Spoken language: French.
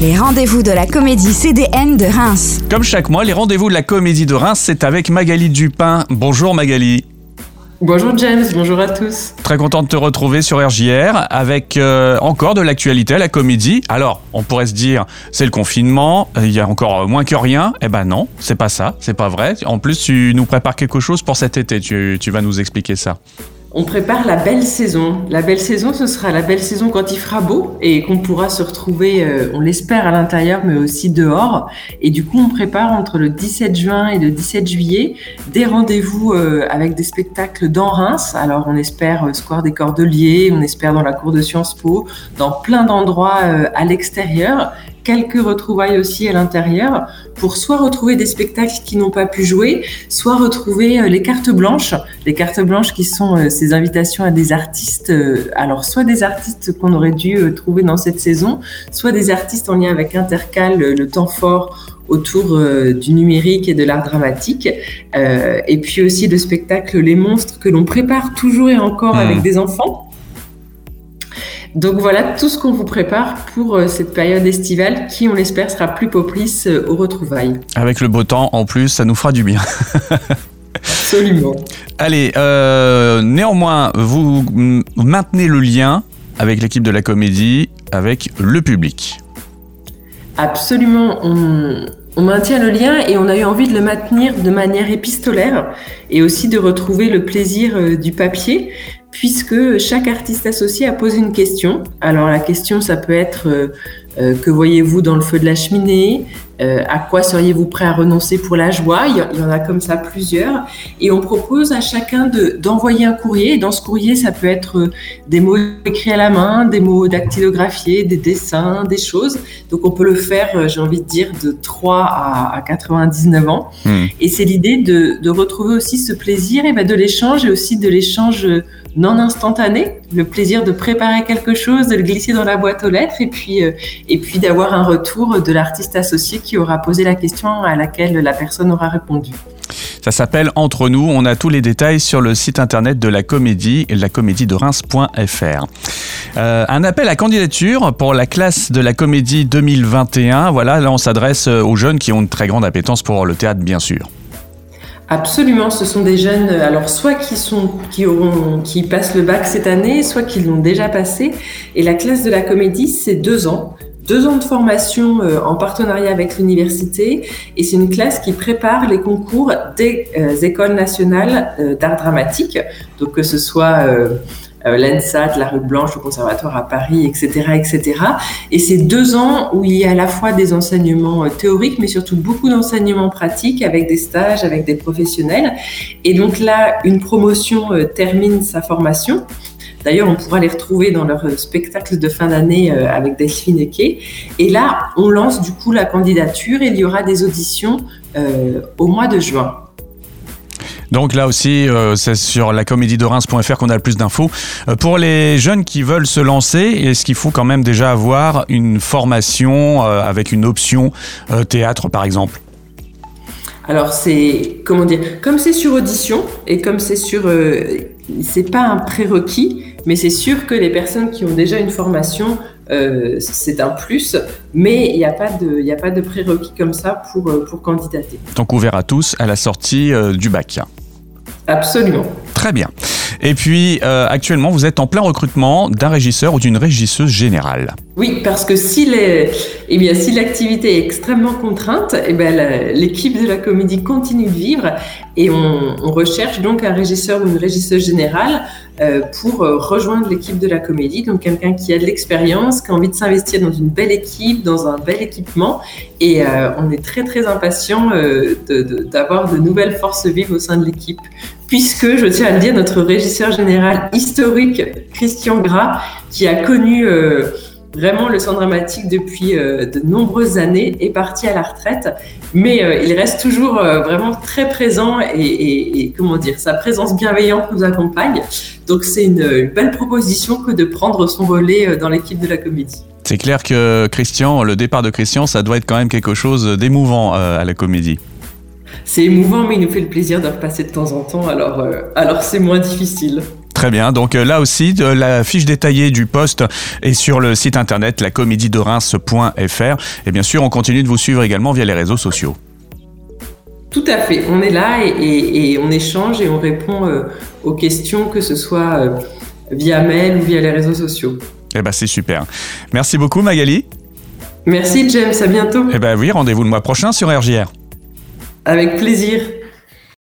Les rendez-vous de la comédie CDN de Reims. Comme chaque mois, les rendez-vous de la comédie de Reims, c'est avec Magali Dupin. Bonjour Magali. Bonjour James, bonjour à tous. Très content de te retrouver sur RJR avec euh, encore de l'actualité à la comédie. Alors, on pourrait se dire, c'est le confinement, euh, il y a encore moins que rien. Eh ben non, c'est pas ça, c'est pas vrai. En plus, tu nous prépares quelque chose pour cet été, tu, tu vas nous expliquer ça. On prépare la belle saison. La belle saison, ce sera la belle saison quand il fera beau et qu'on pourra se retrouver, euh, on l'espère, à l'intérieur, mais aussi dehors. Et du coup, on prépare entre le 17 juin et le 17 juillet des rendez-vous euh, avec des spectacles dans Reims. Alors, on espère euh, Square des Cordeliers, on espère dans la cour de Sciences Po, dans plein d'endroits à l'extérieur quelques retrouvailles aussi à l'intérieur pour soit retrouver des spectacles qui n'ont pas pu jouer, soit retrouver euh, les cartes blanches, les cartes blanches qui sont euh, ces invitations à des artistes, euh, alors soit des artistes qu'on aurait dû trouver dans cette saison, soit des artistes en lien avec Intercal, le temps fort autour du numérique et de l'art dramatique, et puis aussi le spectacle Les Monstres que l'on prépare toujours et encore mmh. avec des enfants. Donc voilà tout ce qu'on vous prépare pour euh, cette période estivale qui, on l'espère, sera plus propice euh, aux retrouvailles. Avec le beau temps, en plus, ça nous fera du bien. Absolument. Allez, euh, néanmoins, vous maintenez le lien avec l'équipe de la comédie, avec le public. Absolument. On, on maintient le lien et on a eu envie de le maintenir de manière épistolaire et aussi de retrouver le plaisir du papier puisque chaque artiste associé a posé une question. Alors la question, ça peut être euh, euh, que voyez-vous dans le feu de la cheminée? Euh, À quoi seriez-vous prêt à renoncer pour la joie? Il y, en a comme ça plusieurs. Et on propose à chacun d'envoyer un courrier. Et dans ce courrier, ça peut être des mots écrits à la main, des mots dactylographiés, des dessins, des choses. Donc on peut le faire, j'ai envie de dire, de 3 à, 99 ans. Hmm. Et c'est l'idée de, retrouver aussi ce plaisir et ben de l'échange et aussi de l'échange non instantané, le plaisir de préparer quelque chose, de le glisser dans la boîte aux lettres et puis, euh, et puis d'avoir un retour de l'artiste associé qui aura posé la question à laquelle la personne aura répondu. Ça s'appelle Entre nous. On a tous les détails sur le site internet de la comédie, de Reims.fr. Euh, un appel à candidature pour la classe de la comédie 2021. Voilà, là on s'adresse aux jeunes qui ont une très grande appétence pour le théâtre, bien sûr. Absolument, ce sont des jeunes, euh, alors soit qui sont, qui auront, qui passent le bac cette année, soit qui l'ont déjà passé. Et la classe de la comédie, c'est deux ans, deux ans de formation euh, en partenariat avec l'université. Et c'est une classe qui prépare les concours des euh, écoles nationales d'art dramatique. Donc que ce soit euh, l'ENSAT, la rue Blanche, le conservatoire à Paris, etc., etc. Et c'est deux ans où il y a à la fois des enseignements euh, théoriques, mais surtout beaucoup d'enseignements pratiques avec des stages, avec des professionnels. Et donc là, une promotion euh, termine sa formation. D'ailleurs, on pourra les retrouver dans leur spectacle de fin d'année avec Delphine Eke. Et là, on lance du coup la candidature et il y aura des auditions au mois de juin. Donc là aussi, euh, c'est sur la comédie de Reims.fr qu'on a le plus d'infos. Euh, pour les jeunes qui veulent se lancer, est-ce qu'il faut quand même déjà avoir une formation euh, avec une option théâtre par exemple? Alors c'est comment dire, comme c'est sur audition et comme c'est sur, c'est pas un prérequis, mais c'est sûr que les personnes qui ont déjà une formation, c'est un plus, mais il n'y a pas de, a pas de prérequis comme ça pour pour candidater. Donc ouvert à tous à la sortie du bac. Absolument. Très bien. Et puis, euh, actuellement, vous êtes en plein recrutement d'un régisseur ou d'une régisseuse générale. Oui, parce que si eh bien, si l'activité est extrêmement contrainte, eh ben, l'équipe de la comédie continue de vivre et on, recherche donc un régisseur ou une régisseuse générale euh, pour euh, rejoindre l'équipe de la comédie. Donc quelqu'un qui a de l'expérience, qui a envie de s'investir dans une belle équipe, dans un bel équipement. Et on est très très impatient d'avoir de, de nouvelles forces vives au sein de l'équipe puisque, je tiens à le dire, notre régisseur général historique, Christian Gras, qui a connu euh, vraiment le son dramatique depuis euh, de nombreuses années, est parti à la retraite, mais euh, il reste toujours vraiment très présent et, comment dire, sa présence bienveillante nous accompagne. Donc c'est une, belle proposition que de prendre son relais dans l'équipe de la comédie. C'est clair que Christian, le départ de Christian, ça doit être quand même quelque chose d'émouvant à la comédie c'est émouvant, mais il nous fait le plaisir de repasser de temps en temps, alors, euh, alors c'est moins difficile. Très bien. Donc euh, là aussi, la fiche détaillée du poste est sur le site internet lacomédie-de-reims.fr. Et bien sûr, on continue de vous suivre également via les réseaux sociaux. Tout à fait. On est là et, on échange et on répond euh, aux questions, que ce soit euh, via mail ou via les réseaux sociaux. Eh ben c'est super. Merci beaucoup Magali. Merci James, à bientôt. Eh ben oui, rendez-vous le mois prochain sur RGR. Avec plaisir.